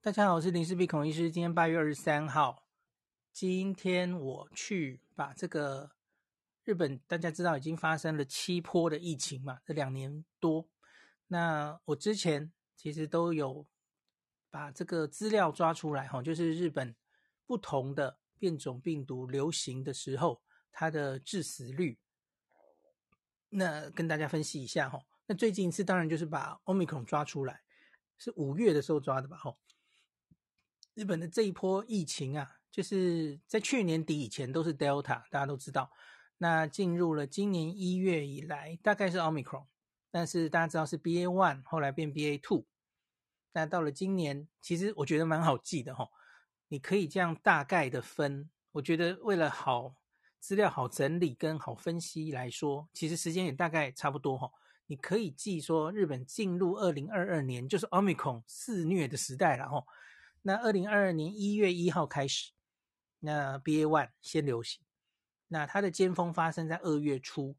大家好，我是林氏璧孔医师。今天八月二十三号，今天我去把这个日本，大家知道已经发生了七波的疫情嘛，这两年多。那我之前其实都有把这个资料抓出来哈，就是日本不同的变种病毒流行的时候，它的致死率。那跟大家分析一下哈。那最近一次当然就是把 Omicron 抓出来，是五月的时候抓的吧？哈。日本的这一波疫情啊，就是在去年底以前都是 Delta，大家都知道。那进入了今年一月以来，大概是 Omicron，但是大家知道是 BA one，后来变 BA two。那到了今年，其实我觉得蛮好记的哈，你可以这样大概的分。我觉得为了好资料好整理跟好分析来说，其实时间也大概差不多哈。你可以记说，日本进入二零二二年就是 Omicron 肆虐的时代了哈。那二零二二年一月一号开始，那 BA one 先流行，那它的尖峰发生在二月初，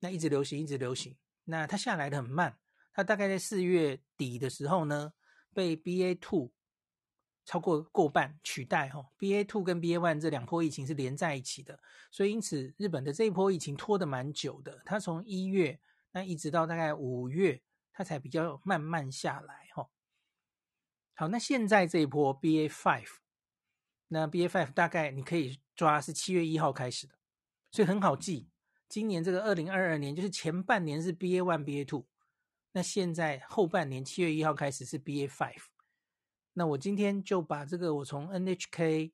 那一直流行，一直流行，那它下来的很慢，它大概在四月底的时候呢，被 BA two 超过过半取代哈，BA two 跟 BA one 这两波疫情是连在一起的，所以因此日本的这一波疫情拖得蛮久的，它从一月那一直到大概五月，它才比较慢慢下来。好，那现在这一波 BA five，那 BA five 大概你可以抓是七月一号开始的，所以很好记。今年这个二零二二年就是前半年是 BA one BA two，那现在后半年七月一号开始是 BA five。那我今天就把这个我从 NHK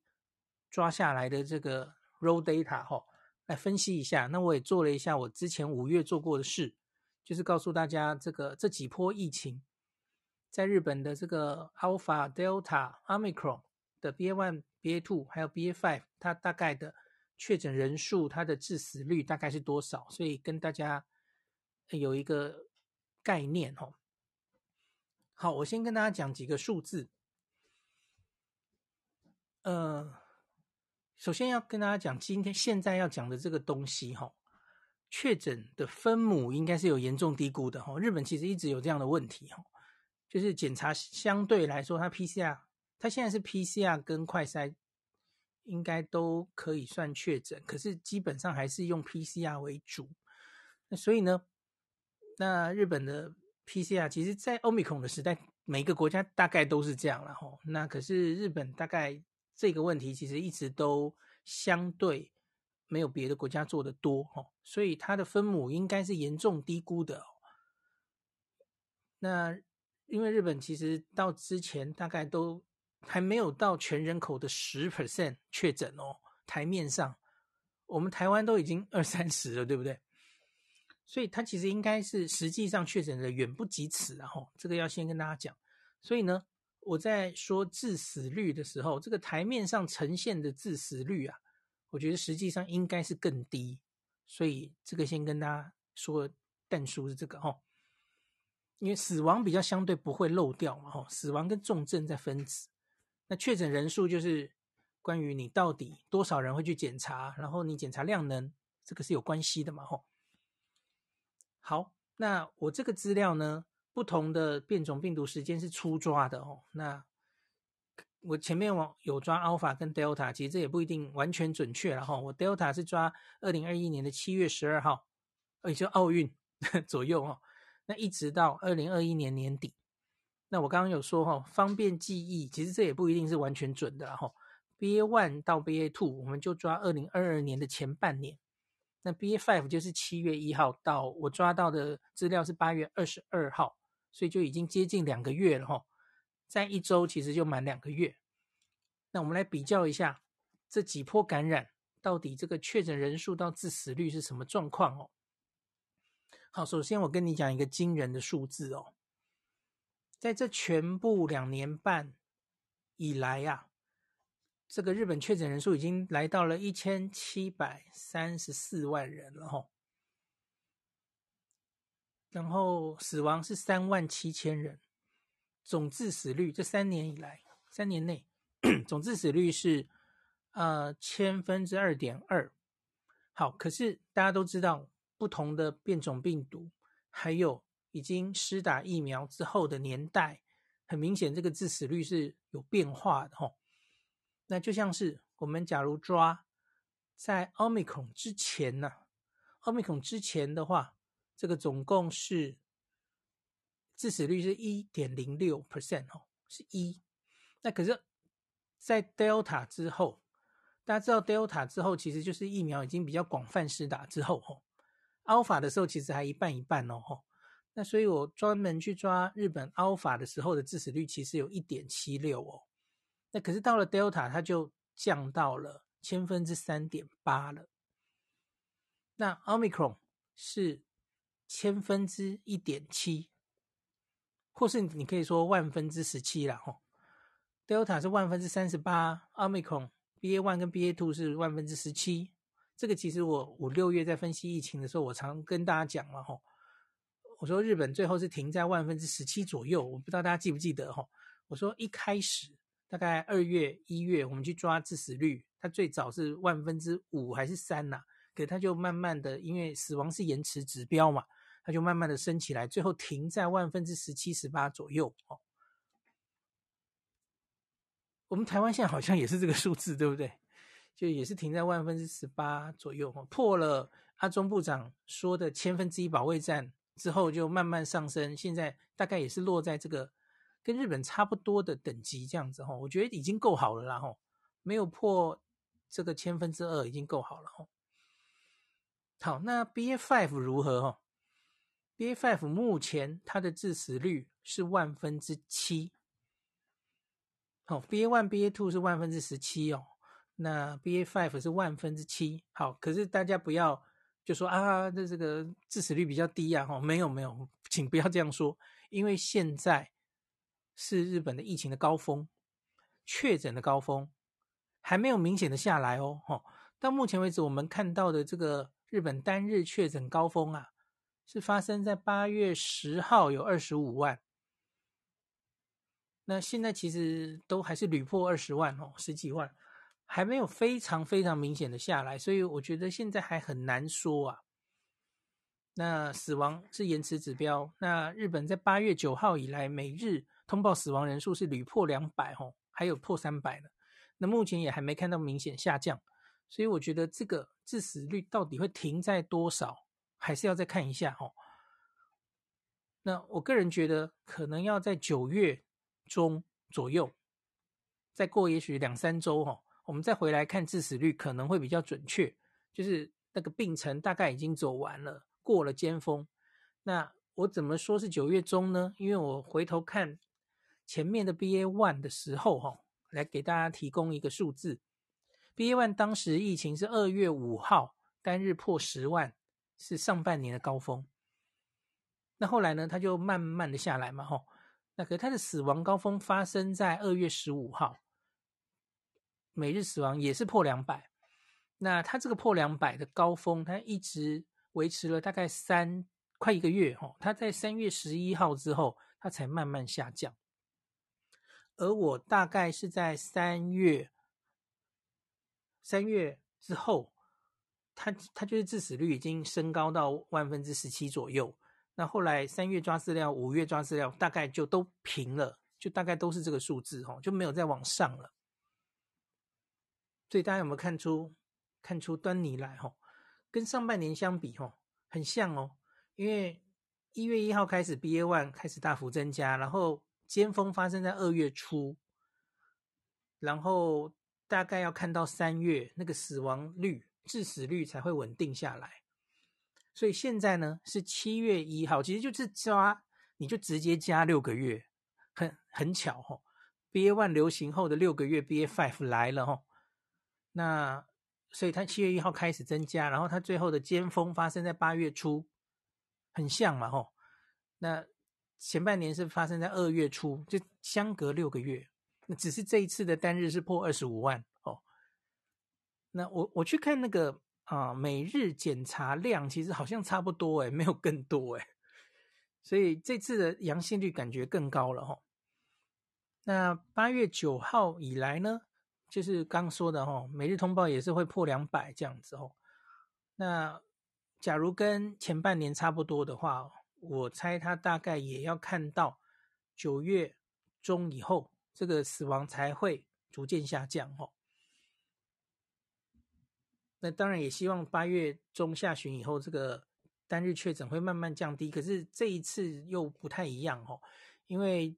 抓下来的这个 raw data 哈，来分析一下。那我也做了一下我之前五月做过的事，就是告诉大家这个这几波疫情。在日本的这个 Alpha、Delta、Omicron 的 BA1、BA2 还有 BA5，它大概的确诊人数、它的致死率大概是多少？所以跟大家有一个概念哦。好，我先跟大家讲几个数字。呃，首先要跟大家讲，今天现在要讲的这个东西哈，确诊的分母应该是有严重低估的哈。日本其实一直有这样的问题哈。就是检查相对来说，它 PCR，它现在是 PCR 跟快筛应该都可以算确诊，可是基本上还是用 PCR 为主。那所以呢，那日本的 PCR 其实，在 Omicron 的时代，每个国家大概都是这样了吼。那可是日本大概这个问题其实一直都相对没有别的国家做的多吼，所以它的分母应该是严重低估的。那因为日本其实到之前大概都还没有到全人口的十 percent 确诊哦，台面上我们台湾都已经二三十了，对不对？所以它其实应该是实际上确诊的远不及此，然后这个要先跟大家讲。所以呢，我在说致死率的时候，这个台面上呈现的致死率啊，我觉得实际上应该是更低。所以这个先跟大家说，但书是这个哦。因为死亡比较相对不会漏掉嘛，吼，死亡跟重症在分子，那确诊人数就是关于你到底多少人会去检查，然后你检查量能，这个是有关系的嘛，吼。好，那我这个资料呢，不同的变种病毒时间是初抓的哦，那我前面往有抓 Alpha 跟 Delta，其实这也不一定完全准确了哈，我 Delta 是抓二零二一年的七月十二号，也就奥运 左右哦。那一直到二零二一年年底，那我刚刚有说哈，方便记忆，其实这也不一定是完全准的哈。BA one 到 BA two，我们就抓二零二二年的前半年。那 BA five 就是七月一号到我抓到的资料是八月二十二号，所以就已经接近两个月了哈。在一周其实就满两个月。那我们来比较一下这几波感染到底这个确诊人数到致死率是什么状况哦。好，首先我跟你讲一个惊人的数字哦，在这全部两年半以来呀、啊，这个日本确诊人数已经来到了一千七百三十四万人了哈，然后死亡是三万七千人，总致死率这三年以来，三年内总致死率是呃千分之二点二。好，可是大家都知道。不同的变种病毒，还有已经施打疫苗之后的年代，很明显这个致死率是有变化的吼。那就像是我们假如抓在奥密克戎之前呢、啊，奥密克戎之前的话，这个总共是致死率是一点零六 percent 哦，是一。那可是，在 Delta 之后，大家知道 Delta 之后，其实就是疫苗已经比较广泛施打之后吼。Alpha 的时候其实还一半一半哦。那所以我专门去抓日本 Alpha 的时候的致死率，其实有一点七六哦。那可是到了 Delta，它就降到了千分之三点八了。那 Omicron 是千分之一点七，或是你可以说万分之十七了吼。Delta 是万分之三十八，Omicron BA one 跟 BA two 是万分之十七。这个其实我五六月在分析疫情的时候，我常跟大家讲了吼。我说日本最后是停在万分之十七左右，我不知道大家记不记得吼。我说一开始大概二月一月我们去抓致死率，它最早是万分之五还是三呐？可它就慢慢的，因为死亡是延迟指标嘛，它就慢慢的升起来，最后停在万分之十七十八左右哦。我们台湾现在好像也是这个数字，对不对？就也是停在万分之十八左右，破了阿中部长说的千分之一保卫战之后，就慢慢上升。现在大概也是落在这个跟日本差不多的等级这样子哈，我觉得已经够好了啦哈，没有破这个千分之二已经够好了哈。好，那 BA.5 如何哈？BA.5 目前它的致死率是万分之七。好，BA one、BA two 是万分之十七哦，那 BA five 是万分之七。好，可是大家不要就说啊，这这个致死率比较低啊，哈，没有没有，请不要这样说，因为现在是日本的疫情的高峰，确诊的高峰还没有明显的下来哦，哈，到目前为止我们看到的这个日本单日确诊高峰啊，是发生在八月十号，有二十五万。那现在其实都还是屡破二十万哦，十几万，还没有非常非常明显的下来，所以我觉得现在还很难说啊。那死亡是延迟指标，那日本在八月九号以来每日通报死亡人数是屡破两百哦，还有破三百的，那目前也还没看到明显下降，所以我觉得这个致死率到底会停在多少，还是要再看一下哦。那我个人觉得可能要在九月。中左右，再过也许两三周哈，我们再回来看致死率可能会比较准确，就是那个病程大概已经走完了，过了尖峰。那我怎么说是九月中呢？因为我回头看前面的 BA one 的时候哈，来给大家提供一个数字，BA one 当时疫情是二月五号单日破十万，是上半年的高峰。那后来呢，它就慢慢的下来嘛，哈。那可他的死亡高峰发生在二月十五号，每日死亡也是破两百。那他这个破两百的高峰，他一直维持了大概三快一个月哈。他在三月十一号之后，他才慢慢下降。而我大概是在三月三月之后，他他就是致死率已经升高到万分之十七左右。那后来三月抓饲料，五月抓饲料，大概就都平了，就大概都是这个数字哦，就没有再往上了。所以大家有没有看出看出端倪来吼？跟上半年相比吼，很像哦。因为一月一号开始，BA one 开始大幅增加，然后尖峰发生在二月初，然后大概要看到三月那个死亡率、致死率才会稳定下来。所以现在呢是七月一号，其实就是抓你就直接加六个月，很很巧哈。BA one 流行后的六个月，BA five 来了哈。那所以它七月一号开始增加，然后它最后的尖峰发生在八月初，很像嘛吼。那前半年是发生在二月初，就相隔六个月。那只是这一次的单日是破二十五万哦。那我我去看那个。啊，每日检查量其实好像差不多诶，没有更多诶，所以这次的阳性率感觉更高了哈。那八月九号以来呢，就是刚说的哈，每日通报也是会破两百这样子哦。那假如跟前半年差不多的话，我猜他大概也要看到九月中以后，这个死亡才会逐渐下降哦。那当然也希望八月中下旬以后，这个单日确诊会慢慢降低。可是这一次又不太一样哦，因为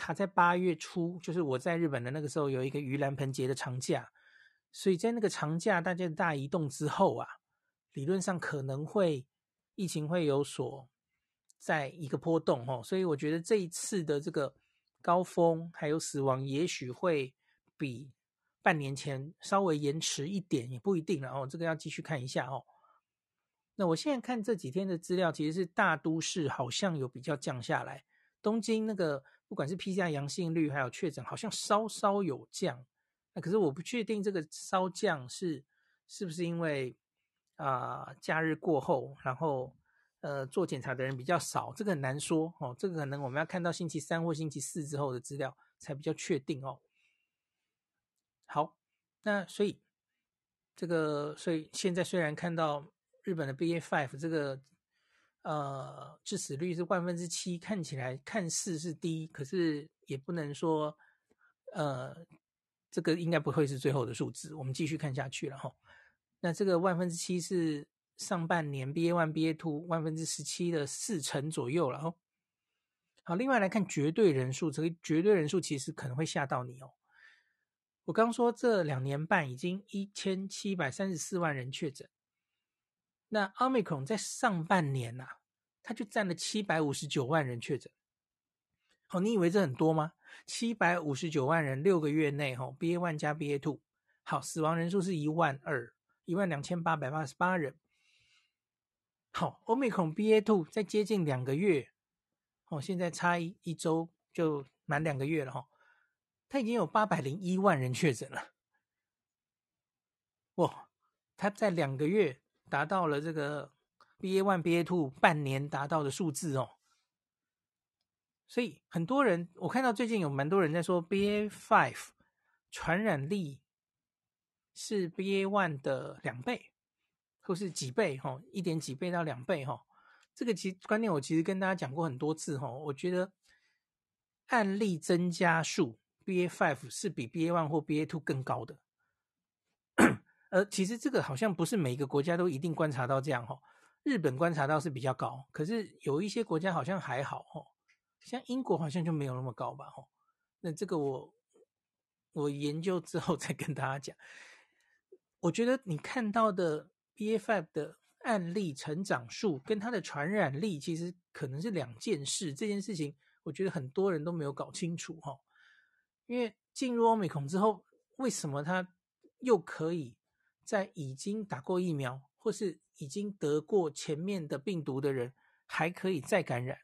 他在八月初，就是我在日本的那个时候，有一个盂兰盆节的长假，所以在那个长假大家的大移动之后啊，理论上可能会疫情会有所在一个波动哦。所以我觉得这一次的这个高峰还有死亡，也许会比。半年前稍微延迟一点也不一定了哦，这个要继续看一下哦。那我现在看这几天的资料，其实是大都市好像有比较降下来。东京那个不管是 PCR 阳性率还有确诊，好像稍稍有降。那可是我不确定这个稍降是是不是因为啊、假日过后，然后呃做检查的人比较少，这个很难说哦。这个可能我们要看到星期三或星期四之后的资料才比较确定哦。好，那所以这个，所以现在虽然看到日本的 BA.5 这个呃致死率是万分之七，看起来看似是低，可是也不能说呃这个应该不会是最后的数字。我们继续看下去了哈。那这个万分之七是上半年 BA.1、BA.2 万分之十七的四成左右了哦。好，另外来看绝对人数，这个绝对人数其实可能会吓到你哦。我刚说这两年半已经一千七百三十四万人确诊，那 Omicron 在上半年呐、啊，它就占了七百五十九万人确诊。哦，你以为这很多吗？七百五十九万人六个月内，哈，BA one 加 BA two，好，死亡人数是一万二，一万两千八百八十八人。好，Omicron BA two 在接近两个月，哦，现在差一一周就满两个月了，哈。它已经有八百零一万人确诊了，哇！它在两个月达到了这个 BA one、BA two 半年达到的数字哦。所以很多人，我看到最近有蛮多人在说 BA five 传染力是 BA one 的两倍，或是几倍哈，一点几倍到两倍哈。这个其实观念我其实跟大家讲过很多次哈，我觉得案例增加数。BA five 是比 BA one 或 BA two 更高的，呃，其实这个好像不是每个国家都一定观察到这样哈。日本观察到是比较高，可是有一些国家好像还好哦，像英国好像就没有那么高吧哈。那这个我我研究之后再跟大家讲。我觉得你看到的 BA5 的案例成长数跟它的传染力其实可能是两件事，这件事情我觉得很多人都没有搞清楚哈。因为进入欧美孔之后，为什么它又可以在已经打过疫苗或是已经得过前面的病毒的人还可以再感染？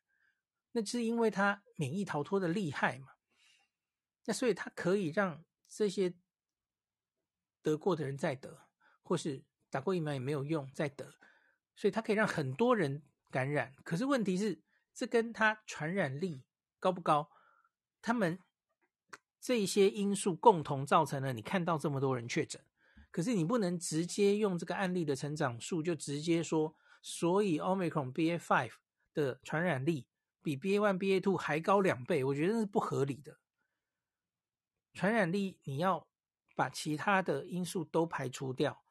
那是因为他免疫逃脱的厉害嘛？那所以他可以让这些得过的人再得，或是打过疫苗也没有用再得，所以他可以让很多人感染。可是问题是，这跟他传染力高不高？他们。这些因素共同造成了你看到这么多人确诊，可是你不能直接用这个案例的成长数就直接说，所以 Omicron BA.5 的传染力比 BA.1、BA.2 还高两倍，我觉得那是不合理的。传染力你要把其他的因素都排除掉，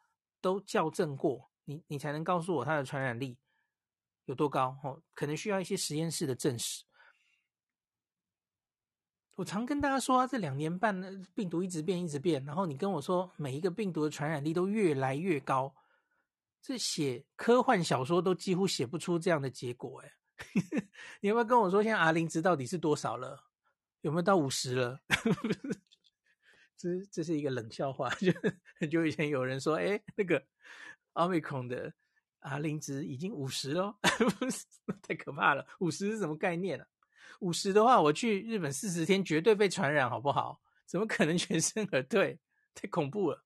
都校正过，你你才能告诉我它的传染力有多高哦，可能需要一些实验室的证实。我常跟大家说啊，这两年半，病毒一直变，一直变。然后你跟我说，每一个病毒的传染力都越来越高，这写科幻小说都几乎写不出这样的结果哎。你要不要跟我说，现在 R 零值到底是多少了？有没有到五十了？这这是一个冷笑话，就很久以前有人说，哎，那个奥密克戎的 R 零值已经五十了，太可怕了，五十是什么概念啊？五十的话，我去日本四十天绝对被传染，好不好？怎么可能全身而退？太恐怖了。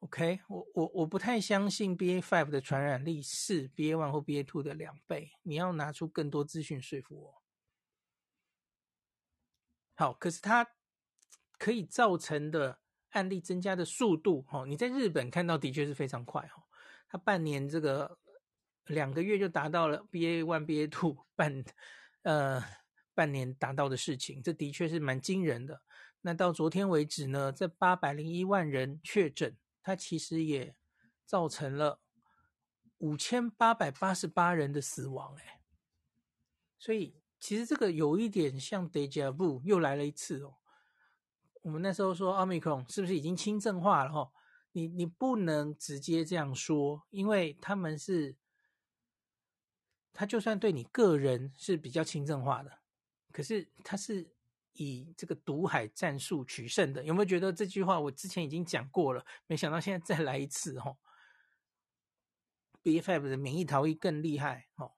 OK，我我我不太相信 BA five 的传染力是 BA one 或 BA two 的两倍。你要拿出更多资讯说服我。好，可是它可以造成的案例增加的速度，哦，你在日本看到的确是非常快，哦，它半年这个两个月就达到了 BA one、BA.2 半。呃，半年达到的事情，这的确是蛮惊人的。那到昨天为止呢，这八百零一万人确诊，它其实也造成了五千八百八十八人的死亡，哎，所以其实这个有一点像 deja vu 又来了一次哦。我们那时候说奥密克戎是不是已经轻症化了？哈，你你不能直接这样说，因为他们是，他就算对你个人是比较轻症化的，可是他是。以这个毒海战术取胜的，有没有觉得这句话我之前已经讲过了？没想到现在再来一次哦。BA.5 的免疫逃逸更厉害哦。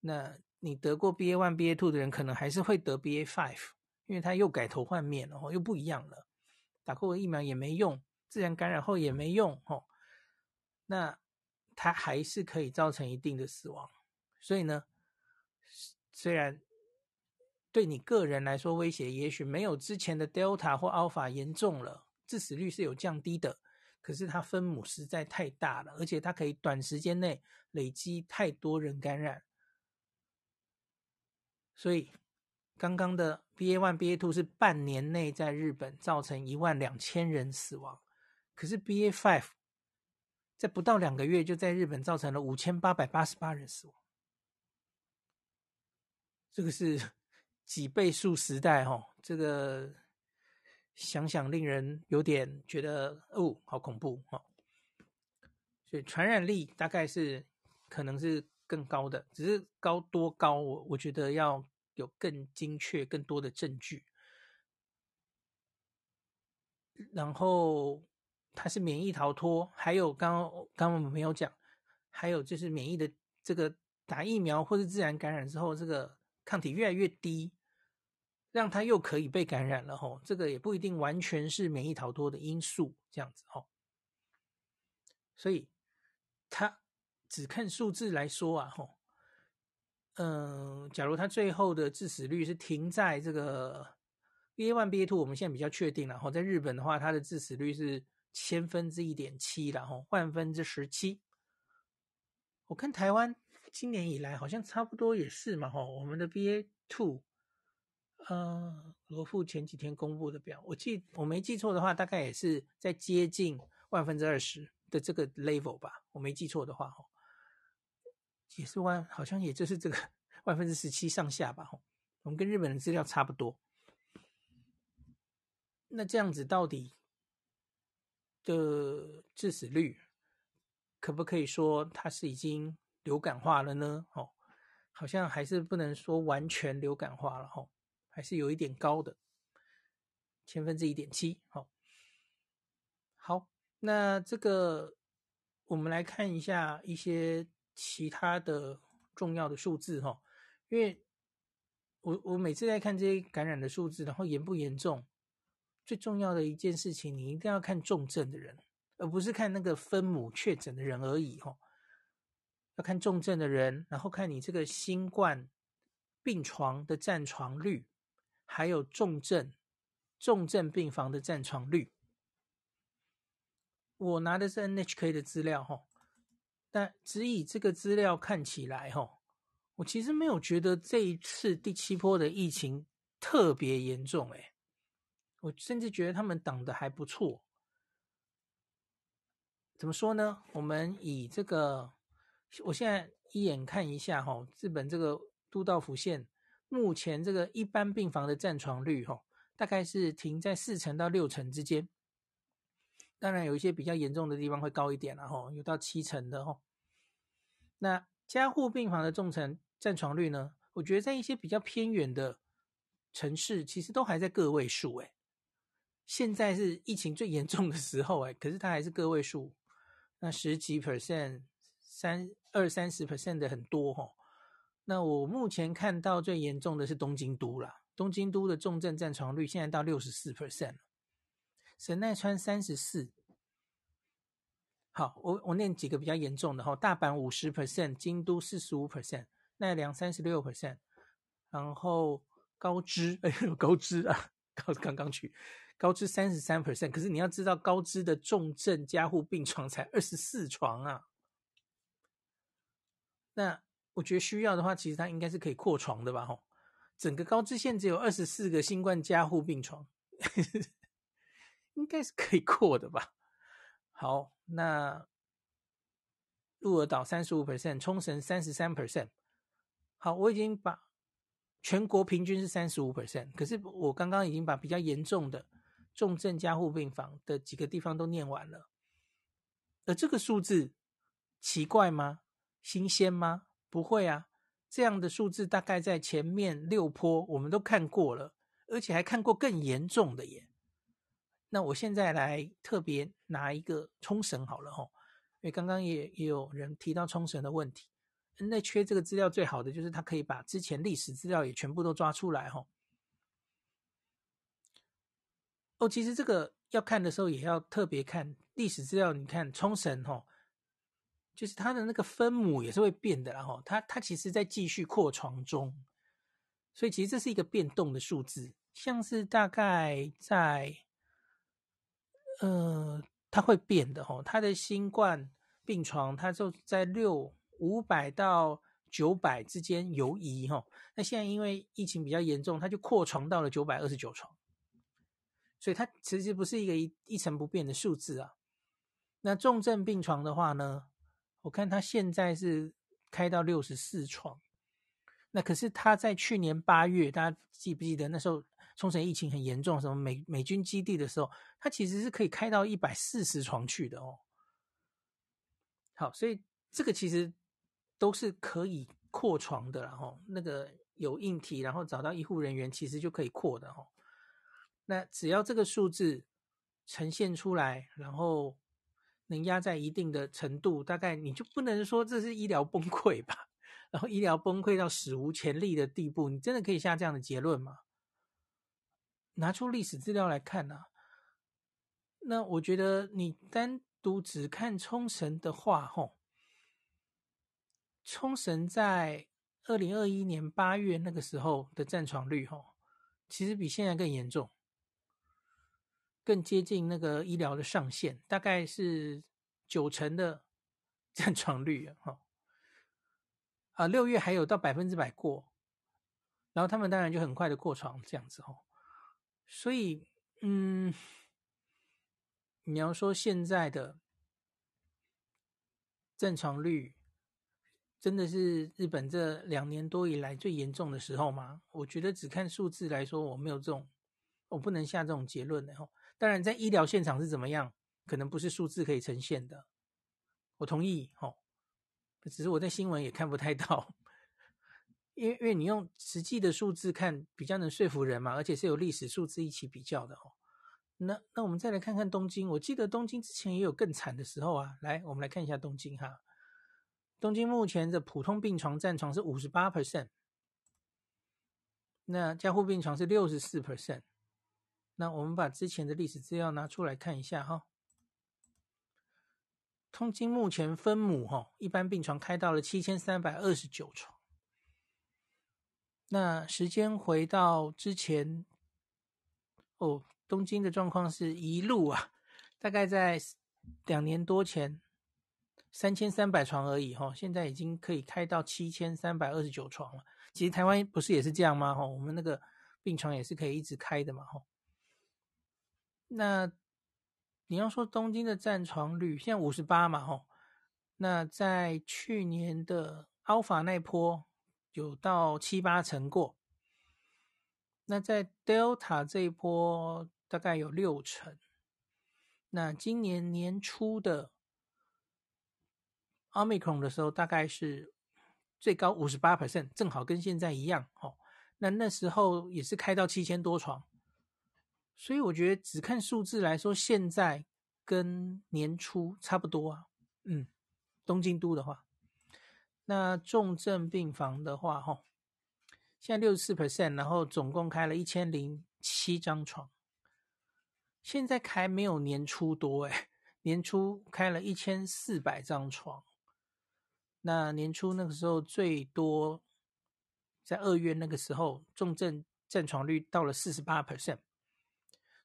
那你得过 BA one、BA two 的人，可能还是会得 BA five，因为它又改头换面了哦，又不一样了。打过疫苗也没用，自然感染后也没用哦。那它还是可以造成一定的死亡。所以呢，虽然。对你个人来说，威胁也许没有之前的 Delta 或 Alpha 严重了，致死率是有降低的。可是它分母实在太大了，而且它可以短时间内累积太多人感染。所以刚刚的 BA One、BA Two 是半年内在日本造成一万两千人死亡，可是 BA Five 在不到两个月就在日本造成了五千八百八十八人死亡。这个是。几倍数时代，哦，这个想想令人有点觉得哦，好恐怖哦。所以传染力大概是可能是更高的，只是高多高，我我觉得要有更精确、更多的证据。然后它是免疫逃脱，还有刚刚刚刚我们没有讲，还有就是免疫的这个打疫苗或是自然感染之后，这个。抗体越来越低，让它又可以被感染了吼，这个也不一定完全是免疫逃脱的因素，这样子吼。所以，他只看数字来说啊吼，嗯，假如他最后的致死率是停在这个 BA one BA two，我们现在比较确定了吼，在日本的话，它的致死率是千分之一点七然后，万分之十七。我看台湾。今年以来好像差不多也是嘛，哈，我们的 BA two，呃，罗富前几天公布的表，我记我没记错的话，大概也是在接近万分之二十的这个 level 吧，我没记错的话，哈，也是万，好像也就是这个 万分之十七上下吧，吼，我们跟日本的资料差不多。那这样子到底的致死率，可不可以说它是已经？流感化了呢，哦，好像还是不能说完全流感化了，哦，还是有一点高的，千分之一点七，好，好，那这个我们来看一下一些其他的重要的数字，哈，因为我我每次在看这些感染的数字，然后严不严重，最重要的一件事情，你一定要看重症的人，而不是看那个分母确诊的人而已，哈。要看重症的人，然后看你这个新冠病床的占床率，还有重症重症病房的占床率。我拿的是 NHK 的资料哈，但只以这个资料看起来哈，我其实没有觉得这一次第七波的疫情特别严重诶，我甚至觉得他们挡的还不错。怎么说呢？我们以这个。我现在一眼看一下哈，日本这个都道府县目前这个一般病房的占床率哈，大概是停在四成到六成之间。当然有一些比较严重的地方会高一点了哈，有到七成的哈。那加护病房的重症占床率呢？我觉得在一些比较偏远的城市，其实都还在个位数诶。现在是疫情最严重的时候诶，可是它还是个位数，那十几 percent。三二三十 percent 的很多哈，那我目前看到最严重的是东京都啦，东京都的重症占床率现在到六十四 percent，神奈川三十四，好，我我念几个比较严重的哈，大阪五十 percent，京都四十五 percent，奈良三十六 percent，然后高知哎呦高知啊，高刚刚去高知三十三 percent，可是你要知道高知的重症加护病床才二十四床啊。那我觉得需要的话，其实它应该是可以扩床的吧？吼，整个高知县只有二十四个新冠加护病床，应该是可以扩的吧？好，那鹿儿岛三十五 percent，冲绳三十三 percent。好，我已经把全国平均是三十五 percent，可是我刚刚已经把比较严重的重症加护病房的几个地方都念完了。而这个数字奇怪吗？新鲜吗？不会啊，这样的数字大概在前面六波我们都看过了，而且还看过更严重的耶。那我现在来特别拿一个冲绳好了吼，因为刚刚也也有人提到冲绳的问题。那缺这个资料最好的就是他可以把之前历史资料也全部都抓出来吼。哦，其实这个要看的时候也要特别看。历史资料，你看冲绳吼，就是它的那个分母也是会变的，然后它它其实在继续扩床中，所以其实这是一个变动的数字，像是大概在，呃，它会变的吼，它的新冠病床它就在六五百到九百之间游移吼，那现在因为疫情比较严重，它就扩床到了九百二十九床，所以它其实不是一个一一成不变的数字啊。那重症病床的话呢，我看他现在是开到六十四床，那可是他在去年八月，大家记不记得那时候冲绳疫情很严重，什么美美军基地的时候，他其实是可以开到一百四十床去的哦。好，所以这个其实都是可以扩床的，然后那个有硬体，然后找到医护人员，其实就可以扩的哦。那只要这个数字呈现出来，然后。能压在一定的程度，大概你就不能说这是医疗崩溃吧？然后医疗崩溃到史无前例的地步，你真的可以下这样的结论吗？拿出历史资料来看啊，那我觉得你单独只看冲绳的话，吼，冲绳在二零二一年八月那个时候的占床率，吼，其实比现在更严重。更接近那个医疗的上限，大概是九成的 占床率哈。啊，六月还有到百分之百过，然后他们当然就很快的扩床这样子哈。所以，嗯，你要说现在的占床率真的是日本这两年多以来最严重的时候吗？我觉得只看数字来说，我没有这种，我不能下这种结论的哈。当然，在医疗现场是怎么样，可能不是数字可以呈现的。我同意，哦，只是我在新闻也看不太到，因为因为你用实际的数字看，比较能说服人嘛，而且是有历史数字一起比较的哦。那那我们再来看看东京，我记得东京之前也有更惨的时候啊。来，我们来看一下东京哈。东京目前的普通病床占床是五十八 percent，那加护病床是六十四 percent。那我们把之前的历史资料拿出来看一下哈。东京目前分母哈，一般病床开到了七千三百二十九床。那时间回到之前，哦，东京的状况是一路啊，大概在两年多前三千三百床而已哈，现在已经可以开到七千三百二十九床了。其实台湾不是也是这样吗？哈，我们那个病床也是可以一直开的嘛，哈。那你要说东京的占床率现在五十八嘛，吼，那在去年的 Alpha 那波有到七八成过，那在 Delta 这一波大概有六成，那今年年初的 Omicron 的时候大概是最高五十八 percent，正好跟现在一样，吼，那那时候也是开到七千多床。所以我觉得只看数字来说，现在跟年初差不多啊。嗯，东京都的话，那重症病房的话，哈，现在六十四 percent，然后总共开了一千零七张床。现在开没有年初多诶，年初开了一千四百张床。那年初那个时候最多，在二月那个时候，重症占床率到了四十八 percent。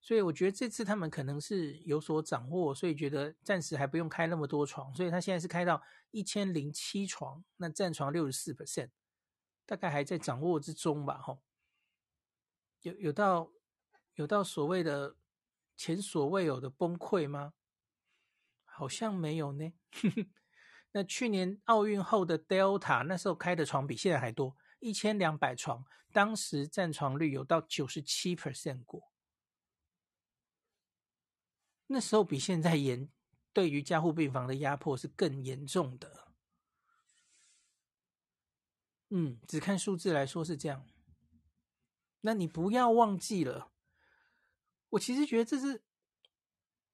所以我觉得这次他们可能是有所掌握，所以觉得暂时还不用开那么多床，所以他现在是开到一千零七床，那占床六十四 percent，大概还在掌握之中吧，吼。有有到有到所谓的前所未有的崩溃吗？好像没有呢。那去年奥运后的 Delta 那时候开的床比现在还多，一千两百床，当时占床率有到九十七 percent 过。那时候比现在严，对于加护病房的压迫是更严重的。嗯，只看数字来说是这样。那你不要忘记了，我其实觉得这是，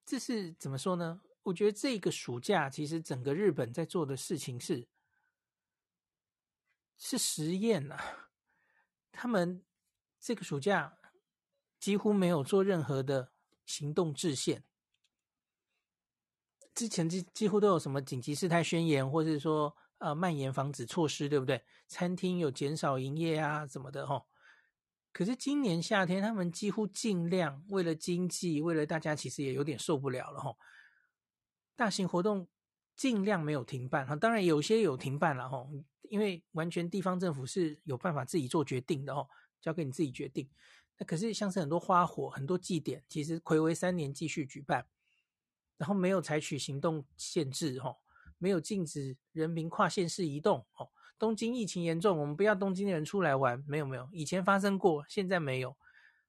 这是怎么说呢？我觉得这个暑假其实整个日本在做的事情是，是实验啊。他们这个暑假几乎没有做任何的行动制限。之前几几乎都有什么紧急事态宣言，或者说呃蔓延防止措施，对不对？餐厅有减少营业啊，什么的齁。可是今年夏天，他们几乎尽量为了经济，为了大家，其实也有点受不了了齁。大型活动尽量没有停办哈，当然有些有停办了哈，因为完全地方政府是有办法自己做决定的哦，交给你自己决定。那可是像是很多花火、很多祭典，其实睽违三年继续举办，然后没有采取行动限制哈，没有禁止人民跨县市移动哦。东京疫情严重，我们不要东京的人出来玩，没有没有，以前发生过，现在没有。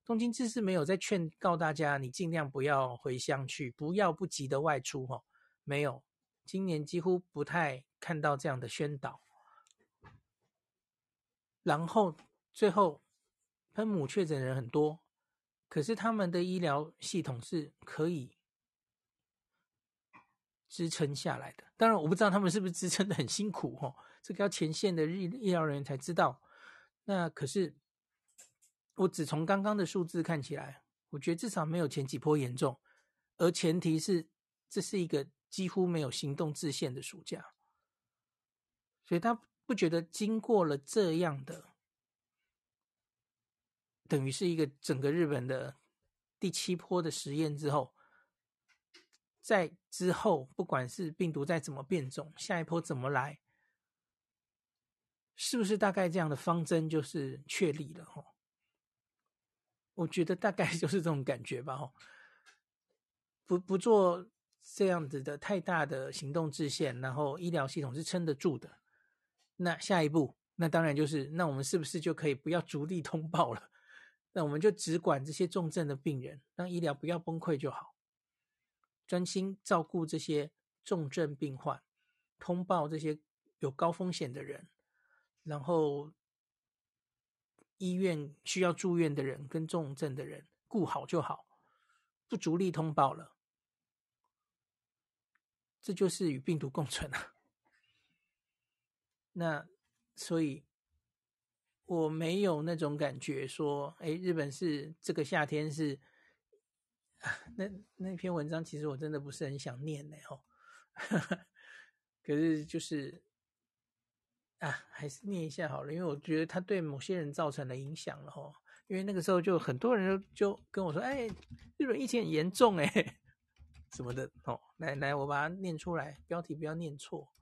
东京自是没有在劝告大家，你尽量不要回乡去，不要不急的外出哈。没有，今年几乎不太看到这样的宣导。然后最后，喷母确诊人很多，可是他们的医疗系统是可以支撑下来的。当然，我不知道他们是不是支撑的很辛苦哦，这个要前线的医医疗人员才知道。那可是我只从刚刚的数字看起来，我觉得至少没有前几波严重，而前提是这是一个。几乎没有行动制限的暑假，所以他不觉得经过了这样的，等于是一个整个日本的第七波的实验之后，在之后不管是病毒再怎么变种，下一波怎么来，是不是大概这样的方针就是确立了？哈，我觉得大概 就是这种感觉吧。哈，不不做。这样子的太大的行动制限，然后医疗系统是撑得住的。那下一步，那当然就是，那我们是不是就可以不要逐例通报了？那我们就只管这些重症的病人，让医疗不要崩溃就好，专心照顾这些重症病患，通报这些有高风险的人，然后医院需要住院的人跟重症的人顾好就好，不逐例通报了。这就是与病毒共存啊！那所以我没有那种感觉说，哎，日本是这个夏天是，那那篇文章其实我真的不是很想念呢，哦，可是就是啊，还是念一下好了，因为我觉得它对某些人造成了影响了哦。因为那个时候就很多人就跟我说，哎，日本疫情很严重哎。什么的哦，来来，我把它念出来，标题不要念错。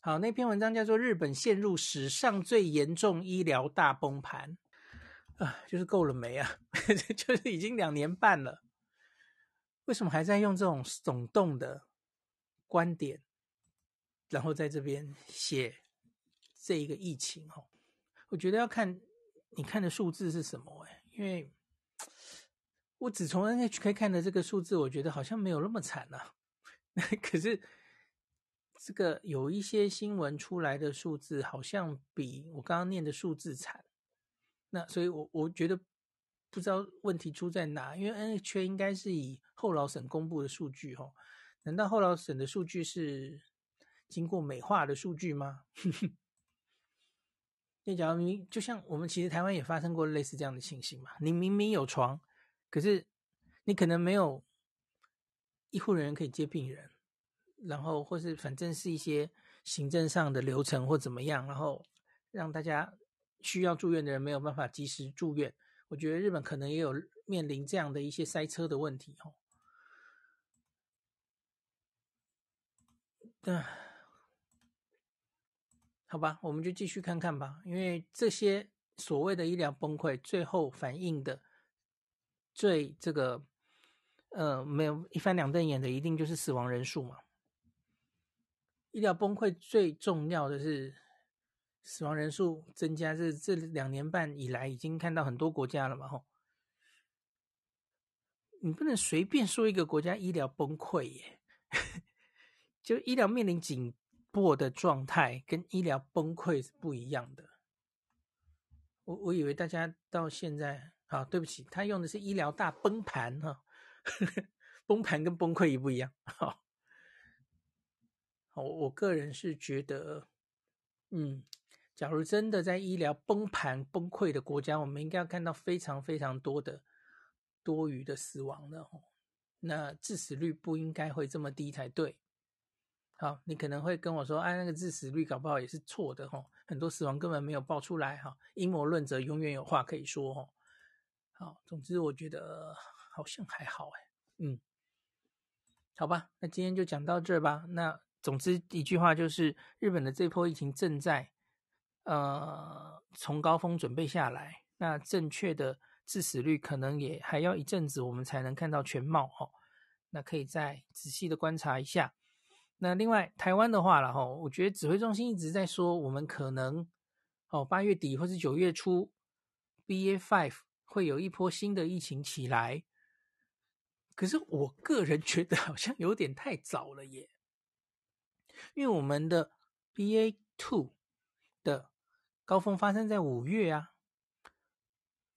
好，那篇文章叫做《日本陷入史上最严重医疗大崩盘》啊，就是够了没啊？就是已经两年半了，为什么还在用这种耸动的观点，然后在这边写这一个疫情？哦，我觉得要看你看的数字是什么哎，因为。我只从 NHK 看的这个数字，我觉得好像没有那么惨啊。可是这个有一些新闻出来的数字，好像比我刚刚念的数字惨。那所以我，我我觉得不知道问题出在哪，因为 NHK 应该是以后劳省公布的数据哦。难道后劳省的数据是经过美化的数据吗？那假如你就像我们其实台湾也发生过类似这样的情形嘛，你明明有床。可是，你可能没有医护人员可以接病人，然后或是反正是一些行政上的流程或怎么样，然后让大家需要住院的人没有办法及时住院。我觉得日本可能也有面临这样的一些塞车的问题哦。嗯，好吧，我们就继续看看吧，因为这些所谓的医疗崩溃，最后反映的最这个呃没有一翻两瞪眼的，一定就是死亡人数嘛。医疗崩溃最重要的是死亡人数增加，这这两年半以来已经看到很多国家了嘛，吼。你不能随便说一个国家医疗崩溃耶，就医疗面临紧迫的状态，跟医疗崩溃是不一样的。我我以为大家到现在，啊，对不起，他用的是医疗大崩盘哈，崩盘跟崩溃一不一样？好。我我个人是觉得，嗯，假如真的在医疗崩盘崩溃的国家，我们应该要看到非常非常多的多余的死亡的哦，那致死率不应该会这么低才对。好，你可能会跟我说，哎，那个致死率搞不好也是错的哈，很多死亡根本没有报出来哈，阴谋论者永远有话可以说哈。好，总之我觉得好像还好哎，嗯，好吧，那今天就讲到这儿吧，那。总之一句话就是，日本的这波疫情正在，呃，从高峰准备下来。那正确的致死率可能也还要一阵子，我们才能看到全貌哦。那可以再仔细的观察一下。那另外台湾的话了哈，我觉得指挥中心一直在说，我们可能哦八月底或是九月初，BA five 会有一波新的疫情起来。可是我个人觉得好像有点太早了耶。因为我们的 BA two 高峰发生在五月啊，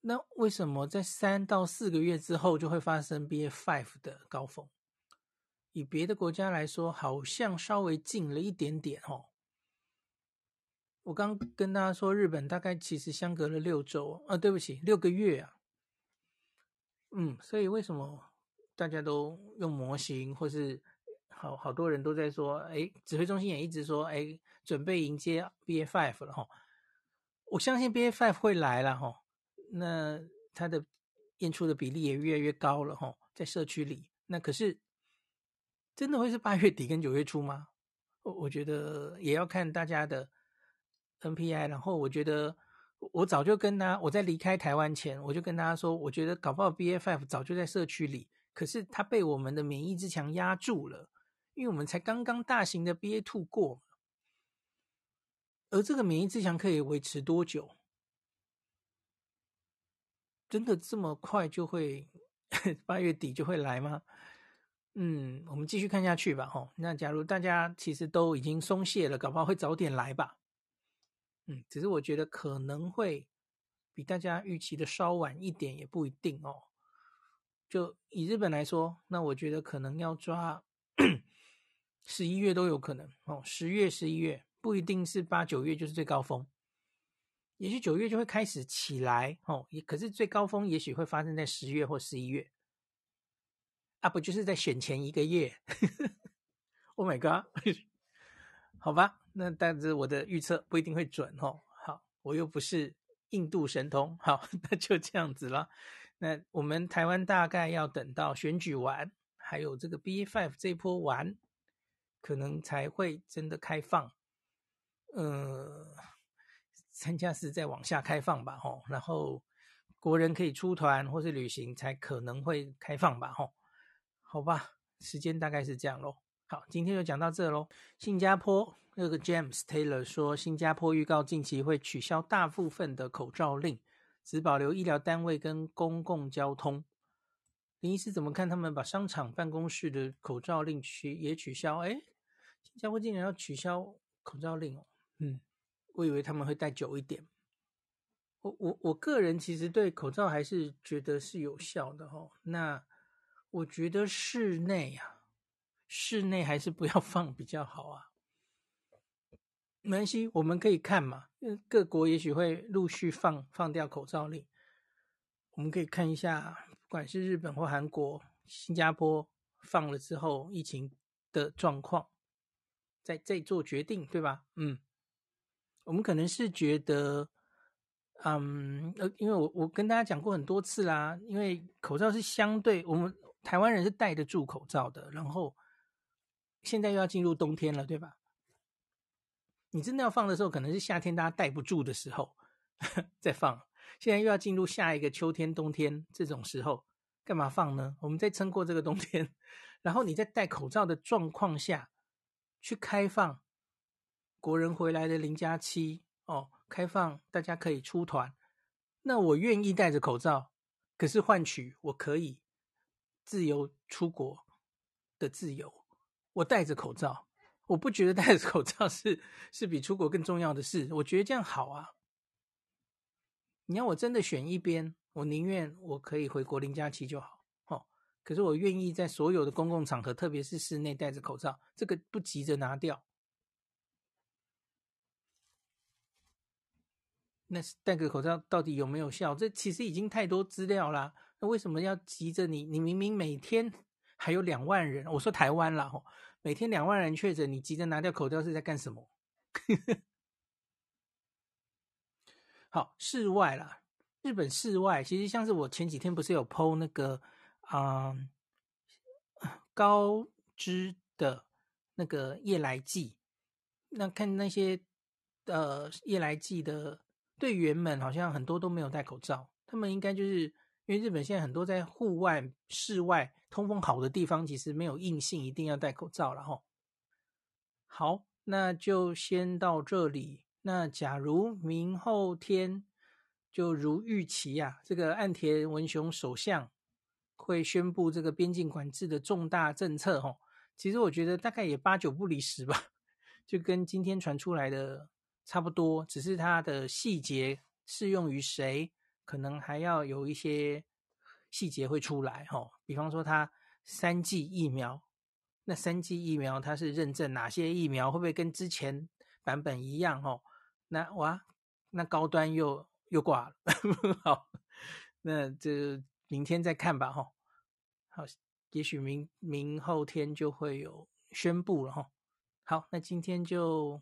那为什么在三到四个月之后就会发生 BA five 的高峰？以别的国家来说，好像稍微近了一点点哦。我刚跟大家说，日本大概其实相隔了六周啊，对不起，六个月啊。嗯，所以为什么大家都用模型或是？好好多人都在说，哎，指挥中心也一直说，哎，准备迎接 BA.5 了哈。我相信 B A Five 会来了哈，那它的验出的比例也越来越高了哈，在社区里。那可是真的会是八月底跟九月初吗？我我觉得也要看大家的 NPI。然后我觉得我早就跟他，我在离开台湾前，我就跟大家说，我觉得搞不好 B A Five 早就在社区里，可是它被我们的免疫之墙压住了。因为我们才刚刚大型的 B A Two 过，而这个免疫之墙可以维持多久？真的这么快就会八月底就会来吗？嗯，我们继续看下去吧。哦，那假如大家其实都已经松懈了，搞不好会早点来吧。嗯，只是我觉得可能会比大家预期的稍晚一点，也不一定哦。就以日本来说，那我觉得可能要抓。十一月都有可能哦，十月、十一月不一定是八九月就是最高峰，也许九月就会开始起来哦。也可是最高峰也许会发生在十月或十一月，啊，不就是在选前一个月？Oh my god！好吧，那但是我的预测不一定会准哦。好，我又不是印度神童，好，那就这样子了。那我们台湾大概要等到选举完，还有这个 BA.5 这一波完。可能才会真的开放，呃，参加是在往下开放吧，吼，然后国人可以出团或是旅行才可能会开放吧，吼，好吧，时间大概是这样喽。好，今天就讲到这喽。新加坡那个 James Taylor 说，新加坡预告近期会取消大部分的口罩令，只保留医疗单位跟公共交通。林医师怎么看？他们把商场、办公室的口罩令取也取消？哎。新加坡竟然要取消口罩令哦，嗯，我以为他们会戴久一点。我我我个人其实对口罩还是觉得是有效的哦。那我觉得室内啊，室内还是不要 放比较好啊。没关系，我们可以看嘛，各国也许会陆续放放掉口罩令，我们可以看一下，不管是日本或韩国、新加坡放了之后疫情的状况。再再做决定，对吧？嗯，我们可能是觉得，嗯，呃，因为我我跟大家讲过很多次啦，因为口罩是相对我们台湾人是戴得住口罩的，然后现在又要进入冬天了，对吧？你真的要放的时候，可能是夏天大家戴不住的时候，再放。现在又要进入下一个秋天、冬天这种时候，干嘛放呢？我们再撑过这个冬天，然后你在戴口罩的状况下去开放国人回来的零加七哦，开放大家可以出团，那我愿意戴着口罩，可是换取我可以自由出国的自由，我戴着口罩，我不觉得戴着口罩是是比出国更重要的事，我觉得这样好啊。你要我真的选一边，我宁愿我可以回国零加七就好，哦。可是我愿意在所有的公共场合，特别是室内戴着口罩，这个不急着拿掉。那戴个口罩到底有没有效？这其实已经太多资料啦。那为什么要急着你？你明明每天还有两万人，我说台湾啦，吼，每天两万人确诊，你急着拿掉口罩是在干什么？好，室外啦，日本室外其实像是我前几天不是有 PO 那个啊、高知的那个夜来祭，那看那些呃夜来祭的队员们好像很多都没有戴口罩，他们应该就是因为日本现在很多在户外、室外通风好的地方，其实没有硬性一定要戴口罩了哈。好，那就先到这里。那假如明后天就如预期、啊，这个岸田文雄首相会宣布这个边境管制的重大政策，吼，其实我觉得大概也八九不离十吧，就跟今天传出来的差不多，只是它的细节适用于谁，可能还要有一些细节会出来，吼，比方说它三剂疫苗，那三剂疫苗它是认证哪些疫苗，会不会跟之前版本一样，吼？那哇，那高端又又挂了，好，那就明天再看吧，哈，好，也许明明后天就会有宣布了，哈，好，那今天就